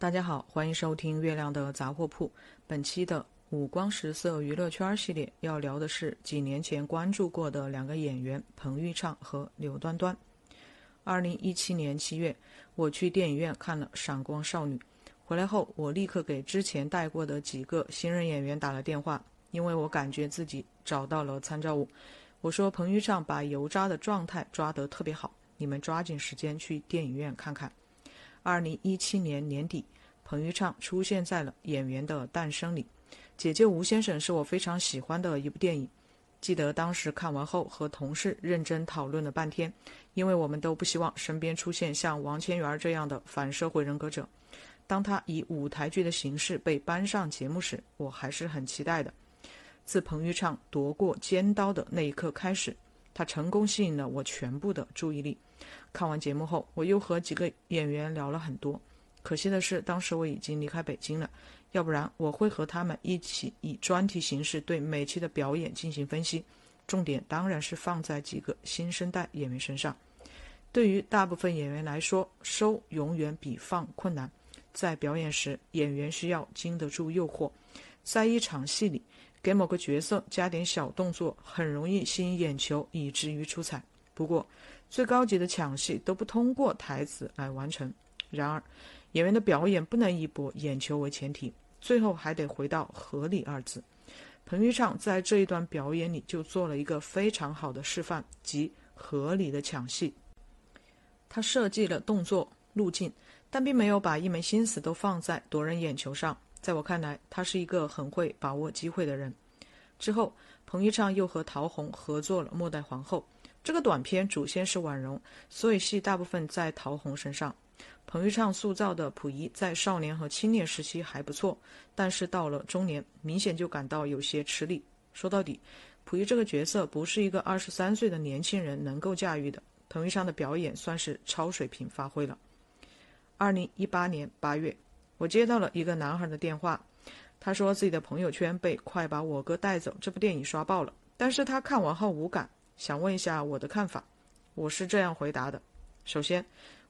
大家好，欢迎收听《月亮的杂货铺》。本期的五光十色娱乐圈系列要聊的是几年前关注过的两个演员彭昱畅和刘端端。二零一七年七月，我去电影院看了《闪光少女》，回来后我立刻给之前带过的几个新人演员打了电话，因为我感觉自己找到了参照物。我说彭昱畅把油渣的状态抓得特别好，你们抓紧时间去电影院看看。二零一七年年底，彭昱畅出现在了《演员的诞生》里。《姐姐吴先生》是我非常喜欢的一部电影，记得当时看完后和同事认真讨论了半天，因为我们都不希望身边出现像王千源这样的反社会人格者。当他以舞台剧的形式被搬上节目时，我还是很期待的。自彭昱畅夺过尖刀的那一刻开始，他成功吸引了我全部的注意力。看完节目后，我又和几个演员聊了很多。可惜的是，当时我已经离开北京了，要不然我会和他们一起以专题形式对每期的表演进行分析。重点当然是放在几个新生代演员身上。对于大部分演员来说，收永远比放困难。在表演时，演员需要经得住诱惑，在一场戏里给某个角色加点小动作，很容易吸引眼球，以至于出彩。不过，最高级的抢戏都不通过台词来完成。然而，演员的表演不能以博眼球为前提，最后还得回到合理二字。彭昱畅在这一段表演里就做了一个非常好的示范，即合理的抢戏。他设计了动作路径，但并没有把一门心思都放在夺人眼球上。在我看来，他是一个很会把握机会的人。之后，彭昱畅又和陶虹合作了《末代皇后》。这个短片主线是婉容，所以戏大部分在陶虹身上。彭昱畅塑造的溥仪在少年和青年时期还不错，但是到了中年，明显就感到有些吃力。说到底，溥仪这个角色不是一个二十三岁的年轻人能够驾驭的。彭昱畅的表演算是超水平发挥了。二零一八年八月，我接到了一个男孩的电话，他说自己的朋友圈被《快把我哥带走》这部电影刷爆了，但是他看完后无感。想问一下我的看法，我是这样回答的：首先，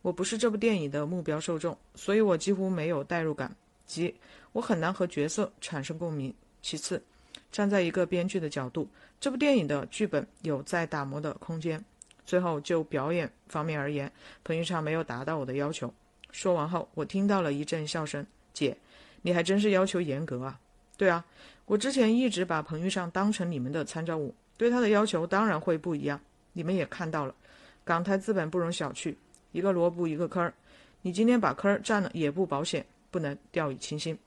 我不是这部电影的目标受众，所以我几乎没有代入感，即我很难和角色产生共鸣。其次，站在一个编剧的角度，这部电影的剧本有在打磨的空间。最后，就表演方面而言，彭昱畅没有达到我的要求。说完后，我听到了一阵笑声：“姐，你还真是要求严格啊！”“对啊，我之前一直把彭昱畅当成你们的参照物。”对他的要求当然会不一样，你们也看到了，港台资本不容小觑，一个萝卜一个坑儿，你今天把坑儿占了也不保险，不能掉以轻心。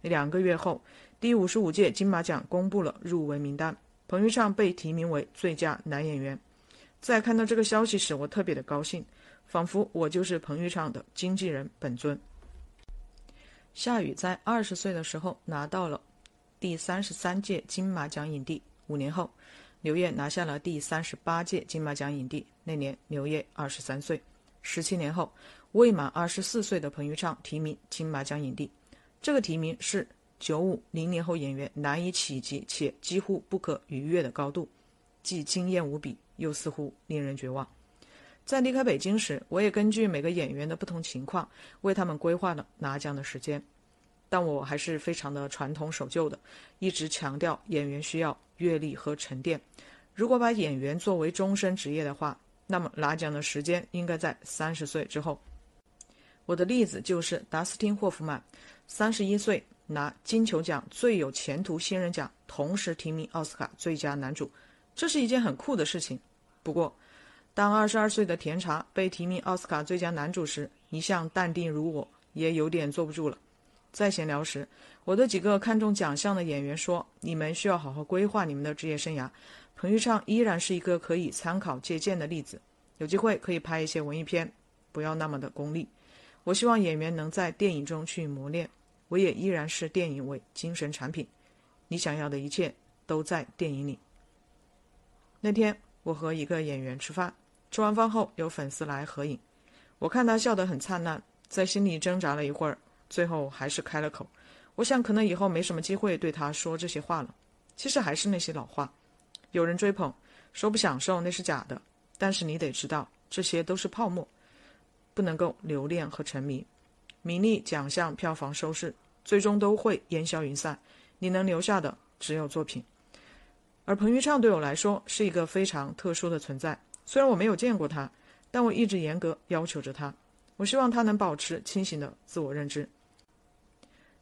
两个月后，第五十五届金马奖公布了入围名单，彭昱畅被提名为最佳男演员。在看到这个消息时，我特别的高兴，仿佛我就是彭昱畅的经纪人本尊。夏雨在二十岁的时候拿到了第三十三届金马奖影帝。五年后，刘烨拿下了第三十八届金马奖影帝。那年，刘烨二十三岁。十七年后，未满二十四岁的彭昱畅提名金马奖影帝。这个提名是九五零零后演员难以企及且几乎不可逾越的高度，既惊艳无比，又似乎令人绝望。在离开北京时，我也根据每个演员的不同情况，为他们规划了拿奖的时间。但我还是非常的传统守旧的，一直强调演员需要阅历和沉淀。如果把演员作为终身职业的话，那么拿奖的时间应该在三十岁之后。我的例子就是达斯汀·霍夫曼，三十一岁拿金球奖最有前途新人奖，同时提名奥斯卡最佳男主，这是一件很酷的事情。不过，当二十二岁的甜茶被提名奥斯卡最佳男主时，一向淡定如我，也有点坐不住了。在闲聊时，我对几个看中奖项的演员说：“你们需要好好规划你们的职业生涯。”彭昱畅依然是一个可以参考借鉴的例子。有机会可以拍一些文艺片，不要那么的功利。我希望演员能在电影中去磨练。我也依然是电影为精神产品。你想要的一切都在电影里。那天我和一个演员吃饭，吃完饭后有粉丝来合影，我看他笑得很灿烂，在心里挣扎了一会儿。最后还是开了口，我想可能以后没什么机会对他说这些话了。其实还是那些老话，有人追捧，说不享受那是假的，但是你得知道这些都是泡沫，不能够留恋和沉迷。名利、奖项、票房、收视，最终都会烟消云散。你能留下的只有作品。而彭昱畅对我来说是一个非常特殊的存在。虽然我没有见过他，但我一直严格要求着他。我希望他能保持清醒的自我认知。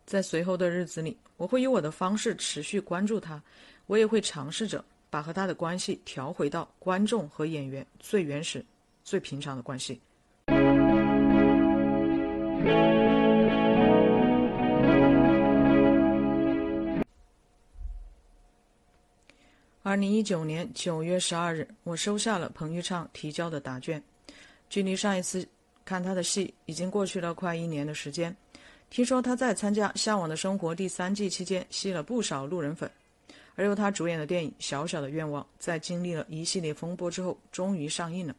在随后的日子里，我会以我的方式持续关注他，我也会尝试着把和他的关系调回到观众和演员最原始、最平常的关系。二零一九年九月十二日，我收下了彭昱畅提交的答卷。距离上一次看他的戏已经过去了快一年的时间。听说他在参加《向往的生活》第三季期间吸了不少路人粉，而由他主演的电影《小小的愿望》在经历了一系列风波之后，终于上映了。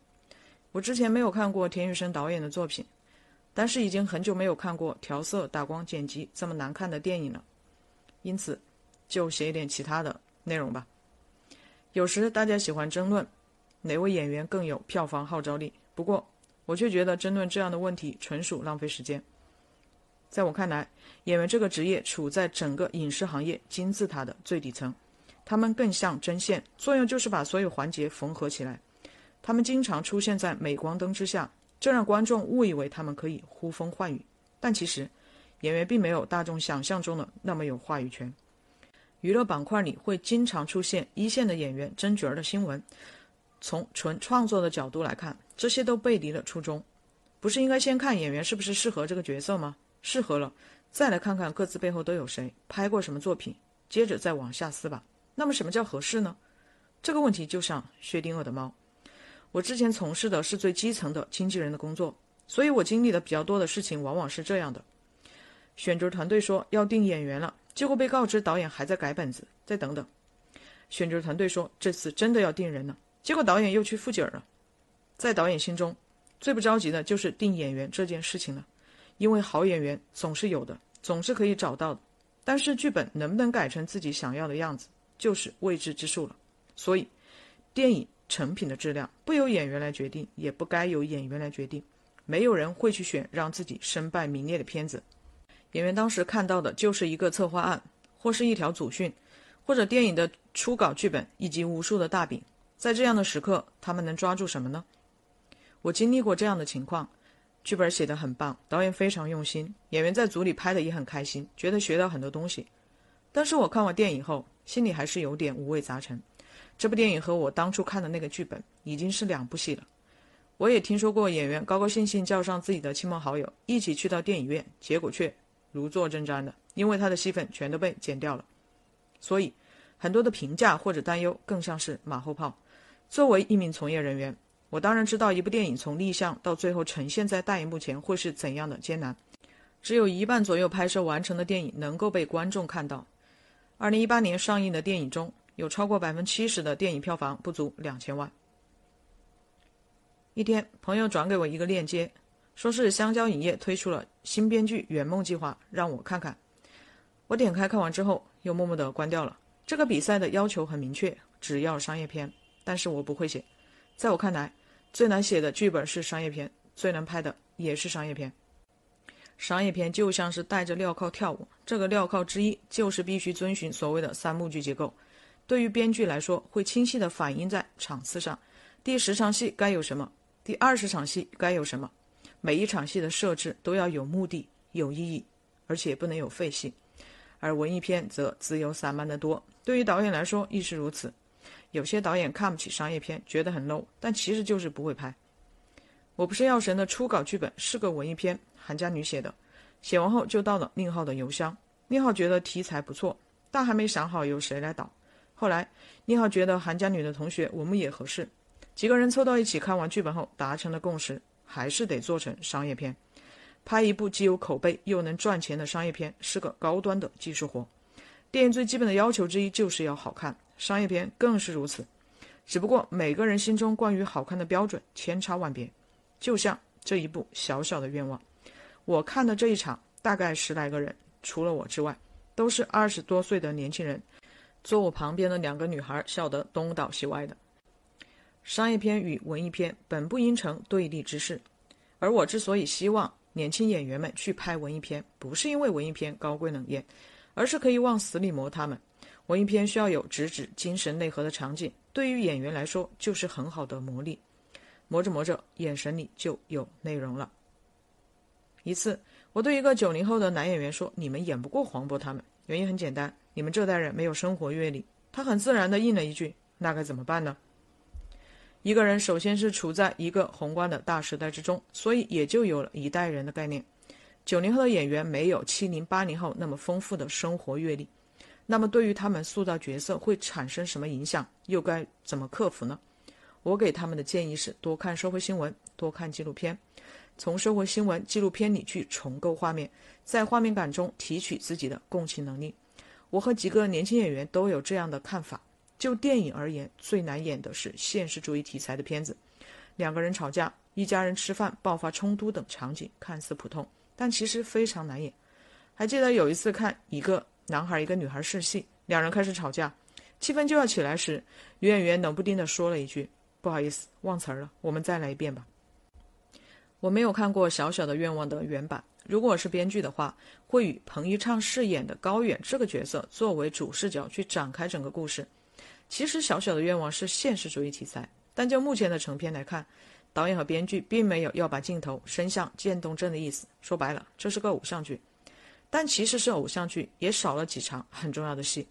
我之前没有看过田雨生导演的作品，但是已经很久没有看过调色、打光、剪辑这么难看的电影了，因此就写一点其他的内容吧。有时大家喜欢争论哪位演员更有票房号召力，不过我却觉得争论这样的问题纯属浪费时间。在我看来，演员这个职业处在整个影视行业金字塔的最底层，他们更像针线，作用就是把所有环节缝合起来。他们经常出现在镁光灯之下，这让观众误以为他们可以呼风唤雨，但其实演员并没有大众想象中的那么有话语权。娱乐板块里会经常出现一线的演员争角儿的新闻。从纯创作的角度来看，这些都背离了初衷。不是应该先看演员是不是适合这个角色吗？适合了，再来看看各自背后都有谁，拍过什么作品，接着再往下撕吧。那么什么叫合适呢？这个问题就像薛定谔的猫。我之前从事的是最基层的经纪人的工作，所以我经历的比较多的事情往往是这样的：选角团队说要定演员了。结果被告知导演还在改本子，再等等。选角团队说这次真的要定人了，结果导演又去复景了。在导演心中，最不着急的就是定演员这件事情了，因为好演员总是有的，总是可以找到的。但是剧本能不能改成自己想要的样子，就是未知之数了。所以，电影成品的质量不由演员来决定，也不该由演员来决定。没有人会去选让自己身败名裂的片子。演员当时看到的就是一个策划案，或是一条组训，或者电影的初稿剧本，以及无数的大饼。在这样的时刻，他们能抓住什么呢？我经历过这样的情况，剧本写得很棒，导演非常用心，演员在组里拍的也很开心，觉得学到很多东西。但是我看完电影后，心里还是有点五味杂陈。这部电影和我当初看的那个剧本已经是两部戏了。我也听说过演员高高兴兴叫上自己的亲朋好友一起去到电影院，结果却。如坐针毡的，因为他的戏份全都被剪掉了，所以很多的评价或者担忧更像是马后炮。作为一名从业人员，我当然知道一部电影从立项到最后呈现在大荧幕前会是怎样的艰难。只有一半左右拍摄完成的电影能够被观众看到。二零一八年上映的电影中有超过百分之七十的电影票房不足两千万。一天，朋友转给我一个链接。说是香蕉影业推出了新编剧圆梦计划，让我看看。我点开看完之后，又默默的关掉了。这个比赛的要求很明确，只要商业片，但是我不会写。在我看来，最难写的剧本是商业片，最难拍的也是商业片。商业片就像是带着镣铐跳舞，这个镣铐之一就是必须遵循所谓的三幕剧结构。对于编剧来说，会清晰地反映在场次上，第十场戏该有什么，第二十场戏该有什么。每一场戏的设置都要有目的、有意义，而且不能有废戏。而文艺片则自由散漫得多。对于导演来说亦是如此。有些导演看不起商业片，觉得很 low，但其实就是不会拍。我不是药神的初稿剧本是个文艺片，韩家女写的。写完后就到了宁浩的邮箱。宁浩觉得题材不错，但还没想好由谁来导。后来宁浩觉得韩家女的同学文牧野合适，几个人凑到一起看完剧本后达成了共识。还是得做成商业片，拍一部既有口碑又能赚钱的商业片是个高端的技术活。电影最基本的要求之一就是要好看，商业片更是如此。只不过每个人心中关于好看的标准千差万别。就像这一部小小的愿望，我看的这一场大概十来个人，除了我之外，都是二十多岁的年轻人。坐我旁边的两个女孩笑得东倒西歪的。商业片与文艺片本不应成对立之势，而我之所以希望年轻演员们去拍文艺片，不是因为文艺片高贵冷艳，而是可以往死里磨他们。文艺片需要有直指精神内核的场景，对于演员来说就是很好的磨砺。磨着磨着，眼神里就有内容了。一次，我对一个九零后的男演员说：“你们演不过黄渤他们，原因很简单，你们这代人没有生活阅历。”他很自然地应了一句：“那该怎么办呢？”一个人首先是处在一个宏观的大时代之中，所以也就有了一代人的概念。九零后的演员没有七零八零后那么丰富的生活阅历，那么对于他们塑造角色会产生什么影响，又该怎么克服呢？我给他们的建议是多看社会新闻，多看纪录片，从社会新闻、纪录片里去重构画面，在画面感中提取自己的共情能力。我和几个年轻演员都有这样的看法。就电影而言，最难演的是现实主义题材的片子。两个人吵架，一家人吃饭爆发冲突等场景看似普通，但其实非常难演。还记得有一次看一个男孩一个女孩试戏，两人开始吵架，气氛就要起来时，女演员冷不丁地说了一句：“不好意思，忘词儿了，我们再来一遍吧。”我没有看过《小小的愿望》的原版，如果是编剧的话，会以彭昱畅饰演的高远这个角色作为主视角去展开整个故事。其实，小小的愿望是现实主义题材，但就目前的成片来看，导演和编剧并没有要把镜头伸向渐冻症的意思。说白了，这是个偶像剧。但其实是偶像剧，也少了几场很重要的戏。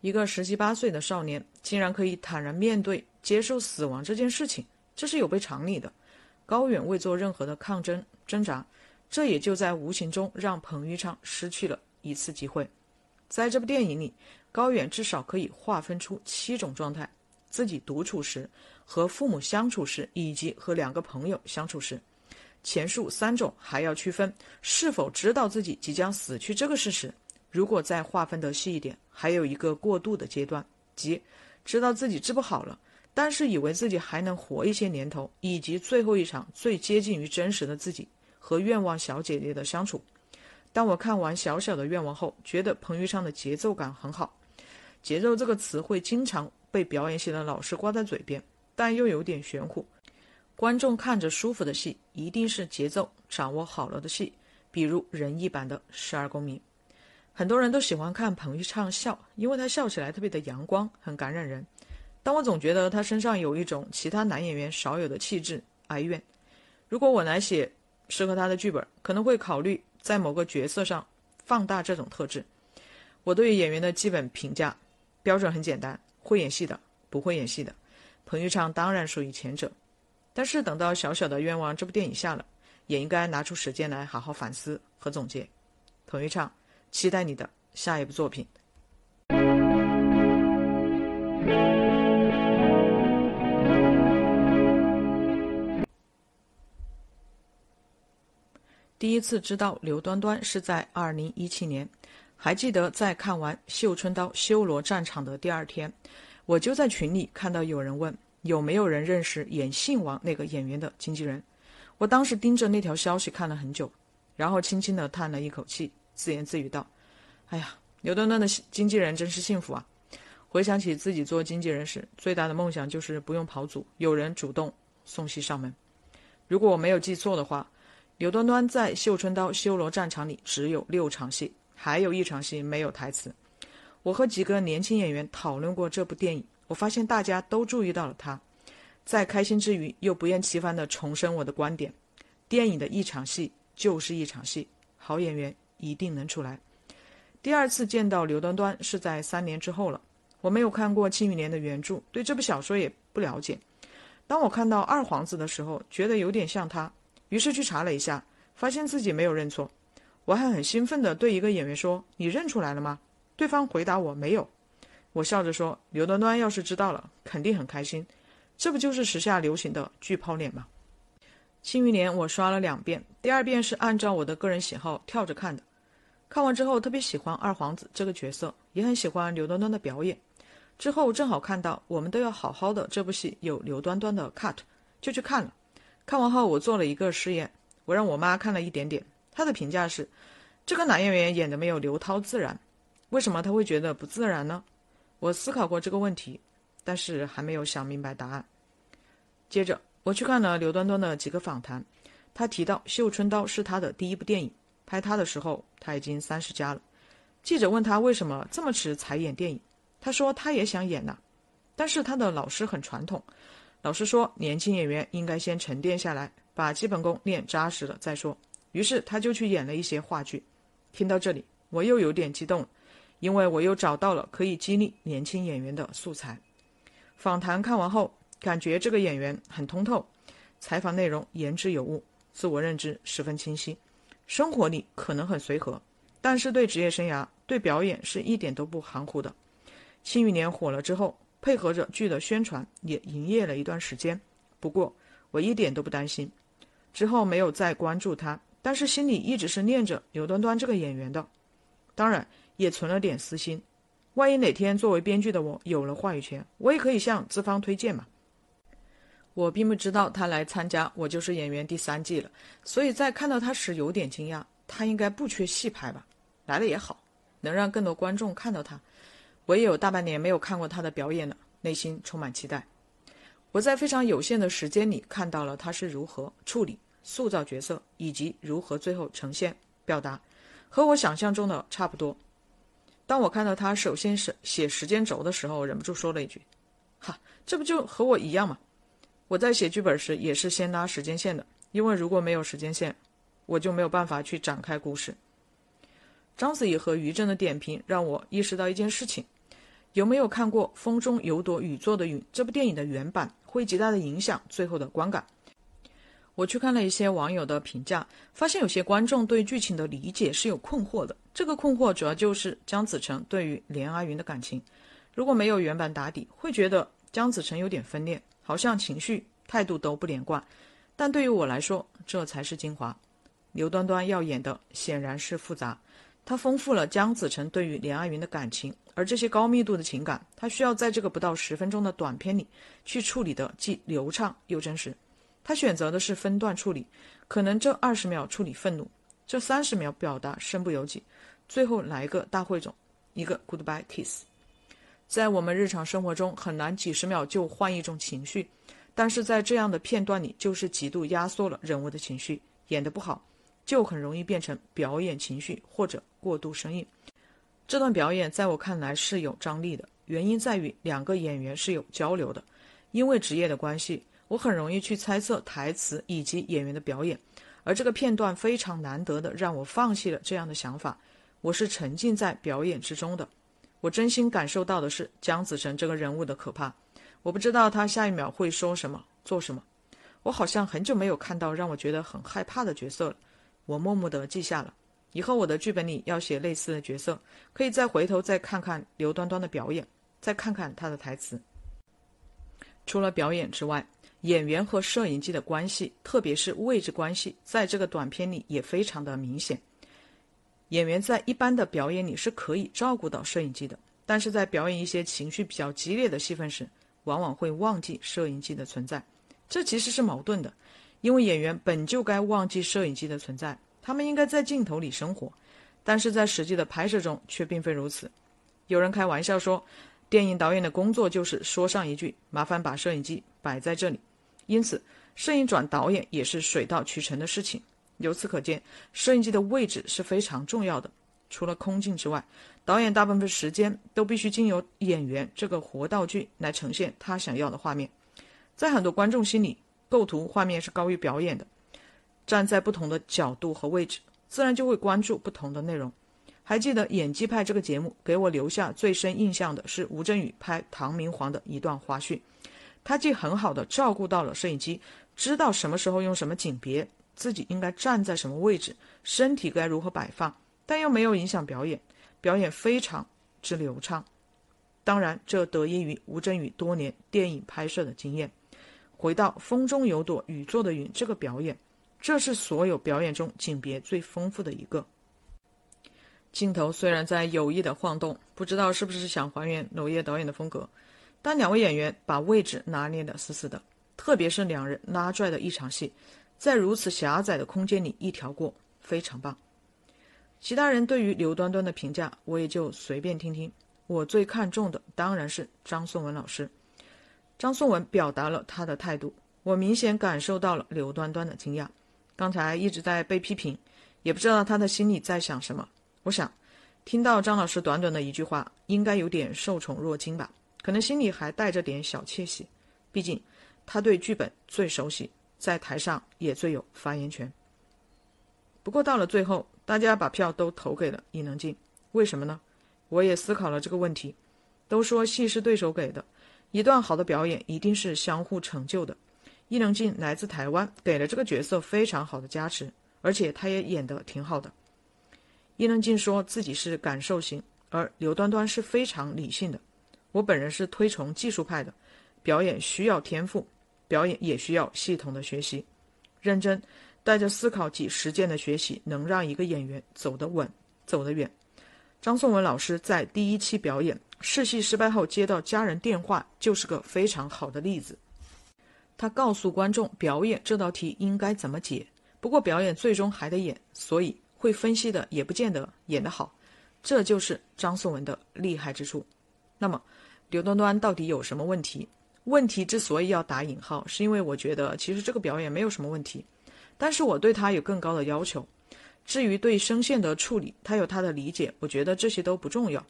一个十七八岁的少年，竟然可以坦然面对、接受死亡这件事情，这是有悖常理的。高远未做任何的抗争挣扎，这也就在无形中让彭昱畅失去了一次机会。在这部电影里。高远至少可以划分出七种状态：自己独处时、和父母相处时，以及和两个朋友相处时。前述三种还要区分是否知道自己即将死去这个事实。如果再划分得细一点，还有一个过渡的阶段，即知道自己治不好了，但是以为自己还能活一些年头，以及最后一场最接近于真实的自己和愿望小姐姐的相处。当我看完《小小的愿望》后，觉得彭昱畅的节奏感很好。节奏这个词汇经常被表演系的老师挂在嘴边，但又有点玄乎。观众看着舒服的戏，一定是节奏掌握好了的戏，比如仁义版的《十二公民》。很多人都喜欢看彭昱畅笑，因为他笑起来特别的阳光，很感染人。但我总觉得他身上有一种其他男演员少有的气质——哀怨。如果我来写适合他的剧本，可能会考虑在某个角色上放大这种特质。我对演员的基本评价。标准很简单，会演戏的，不会演戏的。彭昱畅当然属于前者，但是等到《小小的愿望》这部电影下了，也应该拿出时间来好好反思和总结。彭昱畅，期待你的下一部作品。第一次知道刘端端是在二零一七年。还记得在看完《绣春刀·修罗战场》的第二天，我就在群里看到有人问有没有人认识演姓王那个演员的经纪人。我当时盯着那条消息看了很久，然后轻轻地叹了一口气，自言自语道：“哎呀，刘端端的经纪人真是幸福啊！”回想起自己做经纪人时，最大的梦想就是不用跑组，有人主动送戏上门。如果我没有记错的话，刘端端在《绣春刀·修罗战场》里只有六场戏。还有一场戏没有台词，我和几个年轻演员讨论过这部电影，我发现大家都注意到了他，在开心之余又不厌其烦地重申我的观点：电影的一场戏就是一场戏，好演员一定能出来。第二次见到刘端端是在三年之后了，我没有看过《庆余年》的原著，对这部小说也不了解。当我看到二皇子的时候，觉得有点像他，于是去查了一下，发现自己没有认错。我还很兴奋地对一个演员说：“你认出来了吗？”对方回答我：“没有。”我笑着说：“刘端端要是知道了，肯定很开心。这不就是时下流行的巨抛脸吗？”《庆余年》我刷了两遍，第二遍是按照我的个人喜好跳着看的。看完之后特别喜欢二皇子这个角色，也很喜欢刘端端的表演。之后正好看到《我们都要好好的》这部戏有刘端端的 cut，就去看了。看完后我做了一个实验，我让我妈看了一点点。她的评价是，这个男演员演的没有刘涛自然。为什么他会觉得不自然呢？我思考过这个问题，但是还没有想明白答案。接着，我去看了刘端端的几个访谈，他。提到《绣春刀》是他的第一部电影，拍他的时候他已经三十加了。记者问他为什么这么迟才演电影，他说他也想演呐，但是他的老师很传统，老师说年轻演员应该先沉淀下来，把基本功练扎实了再说。于是他就去演了一些话剧。听到这里，我又有点激动，因为我又找到了可以激励年轻演员的素材。访谈看完后，感觉这个演员很通透，采访内容言之有物，自我认知十分清晰，生活里可能很随和，但是对职业生涯、对表演是一点都不含糊的。《庆余年》火了之后，配合着剧的宣传，也营业了一段时间。不过我一点都不担心，之后没有再关注他。但是心里一直是念着刘端端这个演员的，当然也存了点私心。万一哪天作为编剧的我有了话语权，我也可以向资方推荐嘛。我并不知道他来参加《我就是演员》第三季了，所以在看到他时有点惊讶。他应该不缺戏拍吧？来了也好，能让更多观众看到他。我也有大半年没有看过他的表演了，内心充满期待。我在非常有限的时间里看到了他是如何处理。塑造角色以及如何最后呈现表达，和我想象中的差不多。当我看到他首先是写时间轴的时候，忍不住说了一句：“哈，这不就和我一样吗？”我在写剧本时也是先拉时间线的，因为如果没有时间线，我就没有办法去展开故事。章子怡和于正的点评让我意识到一件事情：有没有看过《风中有朵雨做的云》这部电影的原版，会极大的影响最后的观感。我去看了一些网友的评价，发现有些观众对剧情的理解是有困惑的。这个困惑主要就是姜子成对于连阿云的感情，如果没有原版打底，会觉得姜子成有点分裂，好像情绪态度都不连贯。但对于我来说，这才是精华。刘端端要演的显然是复杂，他丰富了姜子成对于连阿云的感情，而这些高密度的情感，他需要在这个不到十分钟的短片里去处理的既流畅又真实。他选择的是分段处理，可能这二十秒处理愤怒，这三十秒表达身不由己，最后来一个大汇总，一个 goodbye kiss。在我们日常生活中很难几十秒就换一种情绪，但是在这样的片段里，就是极度压缩了人物的情绪，演得不好，就很容易变成表演情绪或者过度生硬。这段表演在我看来是有张力的，原因在于两个演员是有交流的，因为职业的关系。我很容易去猜测台词以及演员的表演，而这个片段非常难得的让我放弃了这样的想法。我是沉浸在表演之中的，我真心感受到的是姜子成这个人物的可怕。我不知道他下一秒会说什么、做什么。我好像很久没有看到让我觉得很害怕的角色了。我默默地记下了，以后我的剧本里要写类似的角色，可以再回头再看看刘端端的表演，再看看他的台词。除了表演之外，演员和摄影机的关系，特别是位置关系，在这个短片里也非常的明显。演员在一般的表演里是可以照顾到摄影机的，但是在表演一些情绪比较激烈的戏份时，往往会忘记摄影机的存在。这其实是矛盾的，因为演员本就该忘记摄影机的存在，他们应该在镜头里生活，但是在实际的拍摄中却并非如此。有人开玩笑说，电影导演的工作就是说上一句：“麻烦把摄影机摆在这里。”因此，摄影转导演也是水到渠成的事情。由此可见，摄影机的位置是非常重要的。除了空镜之外，导演大部分时间都必须经由演员这个活道具来呈现他想要的画面。在很多观众心里，构图画面是高于表演的。站在不同的角度和位置，自然就会关注不同的内容。还记得《演技派》这个节目给我留下最深印象的是吴镇宇拍唐明皇的一段花絮。他既很好的照顾到了摄影机，知道什么时候用什么景别，自己应该站在什么位置，身体该如何摆放，但又没有影响表演，表演非常之流畅。当然，这得益于吴镇宇多年电影拍摄的经验。回到《风中有朵雨做的云》这个表演，这是所有表演中景别最丰富的一个。镜头虽然在有意的晃动，不知道是不是想还原娄烨导演的风格。但两位演员把位置拿捏得死死的，特别是两人拉拽的一场戏，在如此狭窄的空间里一条过，非常棒。其他人对于刘端端的评价，我也就随便听听。我最看重的当然是张颂文老师。张颂文表达了他的态度，我明显感受到了刘端端的惊讶，刚才一直在被批评，也不知道他的心里在想什么。我想，听到张老师短短的一句话，应该有点受宠若惊吧？可能心里还带着点小窃喜，毕竟他对剧本最熟悉，在台上也最有发言权。不过到了最后，大家把票都投给了伊能静，为什么呢？我也思考了这个问题。都说戏是对手给的，一段好的表演一定是相互成就的。伊能静来自台湾，给了这个角色非常好的加持，而且她也演得挺好的。伊能静说自己是感受型，而刘端端是非常理性的。我本人是推崇技术派的，表演需要天赋，表演也需要系统的学习，认真带着思考及实践的学习，能让一个演员走得稳，走得远。张颂文老师在第一期表演试戏失败后接到家人电话，就是个非常好的例子。他告诉观众表演这道题应该怎么解，不过表演最终还得演，所以会分析的也不见得演得好，这就是张颂文的厉害之处。那么，刘端端到底有什么问题？问题之所以要打引号，是因为我觉得其实这个表演没有什么问题，但是我对他有更高的要求。至于对声线的处理，他有他的理解，我觉得这些都不重要。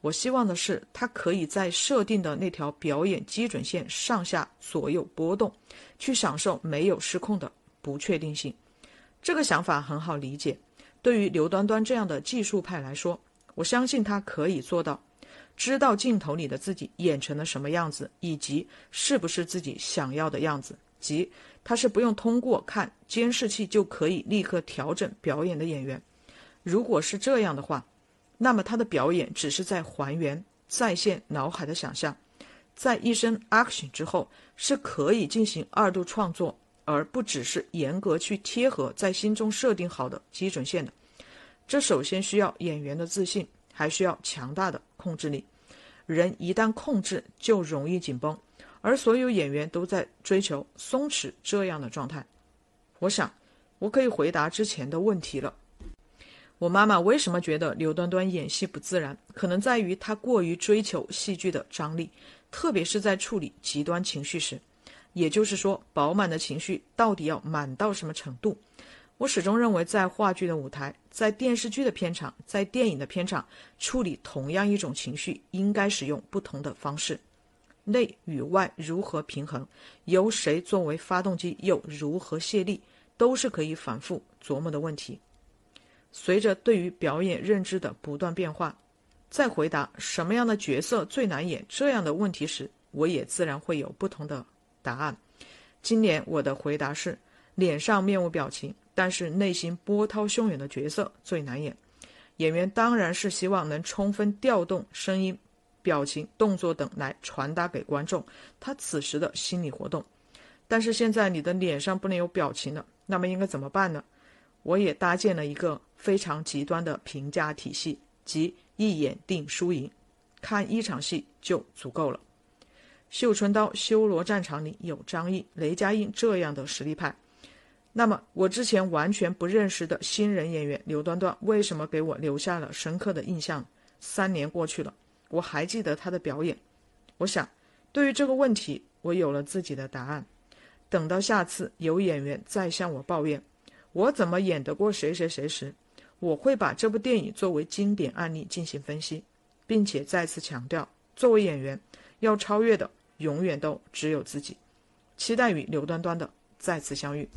我希望的是，他可以在设定的那条表演基准线上下左右波动，去享受没有失控的不确定性。这个想法很好理解。对于刘端端这样的技术派来说，我相信他可以做到，知道镜头里的自己演成了什么样子，以及是不是自己想要的样子。即他是不用通过看监视器就可以立刻调整表演的演员。如果是这样的话，那么他的表演只是在还原再现脑海的想象，在一声 action 之后是可以进行二度创作，而不只是严格去贴合在心中设定好的基准线的。这首先需要演员的自信，还需要强大的控制力。人一旦控制，就容易紧绷，而所有演员都在追求松弛这样的状态。我想，我可以回答之前的问题了。我妈妈为什么觉得刘端端演戏不自然？可能在于她过于追求戏剧的张力，特别是在处理极端情绪时。也就是说，饱满的情绪到底要满到什么程度？我始终认为，在话剧的舞台，在电视剧的片场，在电影的片场，处理同样一种情绪，应该使用不同的方式。内与外如何平衡，由谁作为发动机，又如何卸力，都是可以反复琢磨的问题。随着对于表演认知的不断变化，在回答什么样的角色最难演这样的问题时，我也自然会有不同的答案。今年我的回答是：脸上面无表情，但是内心波涛汹涌的角色最难演。演员当然是希望能充分调动声音、表情、动作等来传达给观众他此时的心理活动。但是现在你的脸上不能有表情了，那么应该怎么办呢？我也搭建了一个非常极端的评价体系，即一眼定输赢，看一场戏就足够了。绣春刀修罗战场里有张译、雷佳音这样的实力派，那么我之前完全不认识的新人演员刘端端，为什么给我留下了深刻的印象？三年过去了，我还记得他的表演。我想，对于这个问题，我有了自己的答案。等到下次有演员再向我抱怨。我怎么演得过谁谁谁时，我会把这部电影作为经典案例进行分析，并且再次强调，作为演员，要超越的永远都只有自己。期待与刘端端的再次相遇。